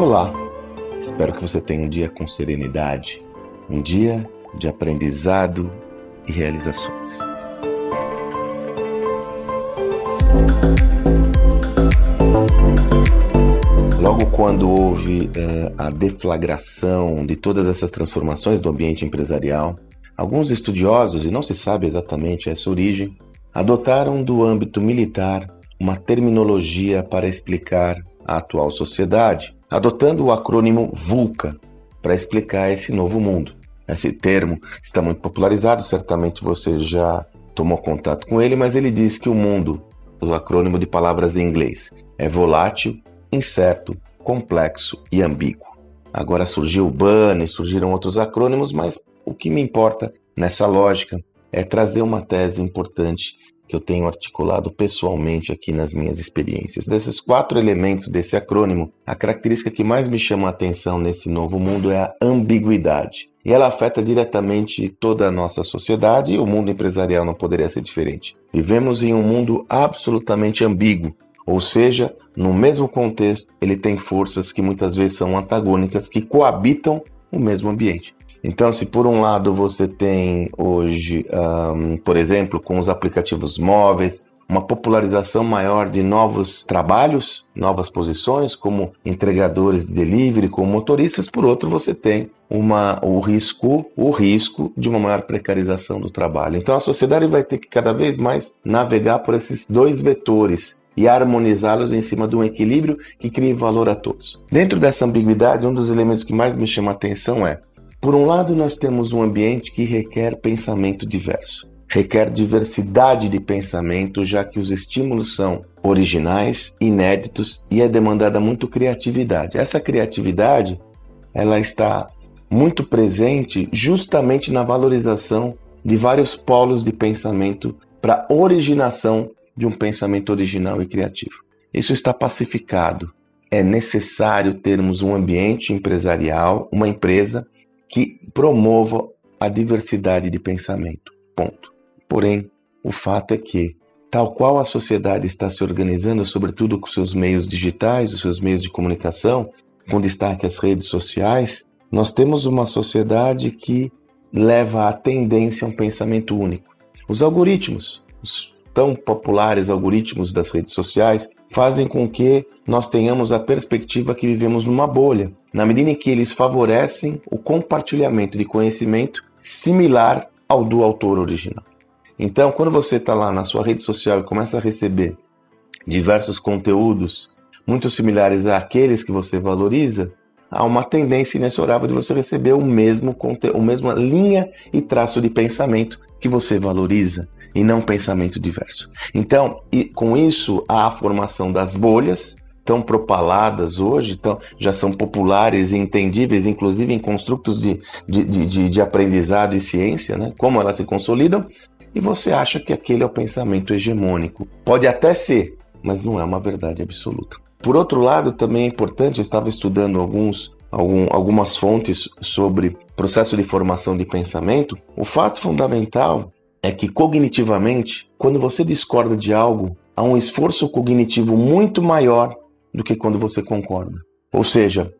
Olá, espero que você tenha um dia com serenidade, um dia de aprendizado e realizações. Logo quando houve uh, a deflagração de todas essas transformações do ambiente empresarial, alguns estudiosos, e não se sabe exatamente essa origem, adotaram do âmbito militar uma terminologia para explicar a atual sociedade, adotando o acrônimo VUCA para explicar esse novo mundo. Esse termo está muito popularizado, certamente você já tomou contato com ele, mas ele diz que o mundo, o acrônimo de palavras em inglês, é volátil, incerto, complexo e ambíguo. Agora surgiu o BAN e surgiram outros acrônimos, mas o que me importa nessa lógica é trazer uma tese importante que eu tenho articulado pessoalmente aqui nas minhas experiências. Desses quatro elementos desse acrônimo, a característica que mais me chama a atenção nesse novo mundo é a ambiguidade. E ela afeta diretamente toda a nossa sociedade e o mundo empresarial não poderia ser diferente. Vivemos em um mundo absolutamente ambíguo, ou seja, no mesmo contexto, ele tem forças que muitas vezes são antagônicas que coabitam o mesmo ambiente. Então, se por um lado você tem hoje, um, por exemplo, com os aplicativos móveis, uma popularização maior de novos trabalhos, novas posições, como entregadores de delivery, como motoristas, por outro, você tem uma, o risco, o risco de uma maior precarização do trabalho. Então a sociedade vai ter que cada vez mais navegar por esses dois vetores e harmonizá-los em cima de um equilíbrio que crie valor a todos. Dentro dessa ambiguidade, um dos elementos que mais me chama a atenção é por um lado, nós temos um ambiente que requer pensamento diverso. Requer diversidade de pensamento, já que os estímulos são originais, inéditos e é demandada muito criatividade. Essa criatividade, ela está muito presente justamente na valorização de vários polos de pensamento para originação de um pensamento original e criativo. Isso está pacificado. É necessário termos um ambiente empresarial, uma empresa que promova a diversidade de pensamento. Ponto. Porém, o fato é que, tal qual a sociedade está se organizando, sobretudo com seus meios digitais, os seus meios de comunicação, com destaque às redes sociais, nós temos uma sociedade que leva à tendência a um pensamento único. Os algoritmos, os tão populares algoritmos das redes sociais, fazem com que nós tenhamos a perspectiva que vivemos numa bolha, na medida em que eles favorecem o compartilhamento de conhecimento similar ao do autor original. Então, quando você está lá na sua rede social e começa a receber diversos conteúdos muito similares àqueles que você valoriza, há uma tendência inexorável de você receber o mesmo conteúdo, a mesma linha e traço de pensamento que você valoriza e não pensamento diverso. Então, com isso, há a formação das bolhas, tão propaladas hoje, tão, já são populares e entendíveis, inclusive em construtos de, de, de, de aprendizado e ciência, né? como elas se consolidam, e você acha que aquele é o pensamento hegemônico. Pode até ser, mas não é uma verdade absoluta. Por outro lado, também é importante, eu estava estudando alguns, algum, algumas fontes sobre processo de formação de pensamento. O fato fundamental é que cognitivamente, quando você discorda de algo, há um esforço cognitivo muito maior do que quando você concorda. Ou seja,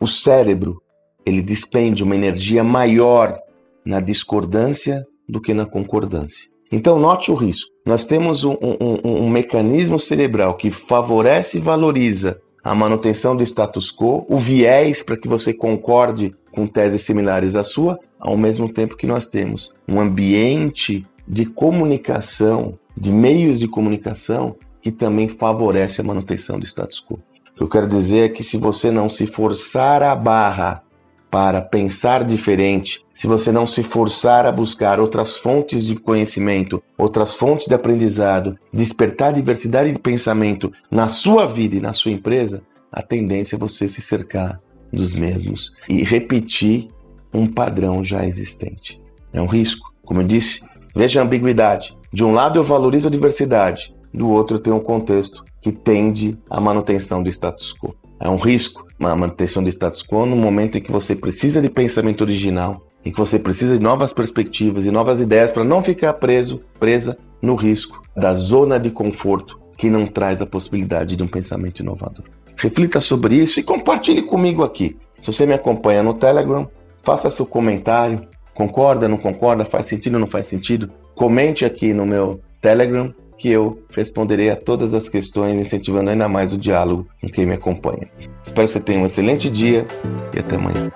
o cérebro ele despende uma energia maior na discordância do que na concordância. Então, note o risco. Nós temos um, um, um, mecanismo cerebral que favorece e valoriza a manutenção do status quo, o viés para que você concorde com teses similares à sua, ao mesmo tempo que nós temos um ambiente de comunicação, de meios de comunicação que também favorece a manutenção do status quo. O que eu quero dizer é que se você não se forçar a barra para pensar diferente, se você não se forçar a buscar outras fontes de conhecimento, outras fontes de aprendizado, despertar diversidade de pensamento na sua vida e na sua empresa, a tendência é você se cercar dos mesmos e repetir um padrão já existente. É um risco. Como eu disse, veja a ambiguidade. De um lado eu valorizo a diversidade, do outro tem um contexto que tende à manutenção do status quo. É um risco a manutenção do status quo no momento em que você precisa de pensamento original, em que você precisa de novas perspectivas e novas ideias para não ficar preso, presa no risco da zona de conforto que não traz a possibilidade de um pensamento inovador. reflita sobre isso e compartilhe comigo aqui. Se você me acompanha no Telegram, faça seu comentário. Concorda, não concorda? Faz sentido, não faz sentido? Comente aqui no meu Telegram que eu responderei a todas as questões, incentivando ainda mais o diálogo com quem me acompanha. Espero que você tenha um excelente dia e até amanhã.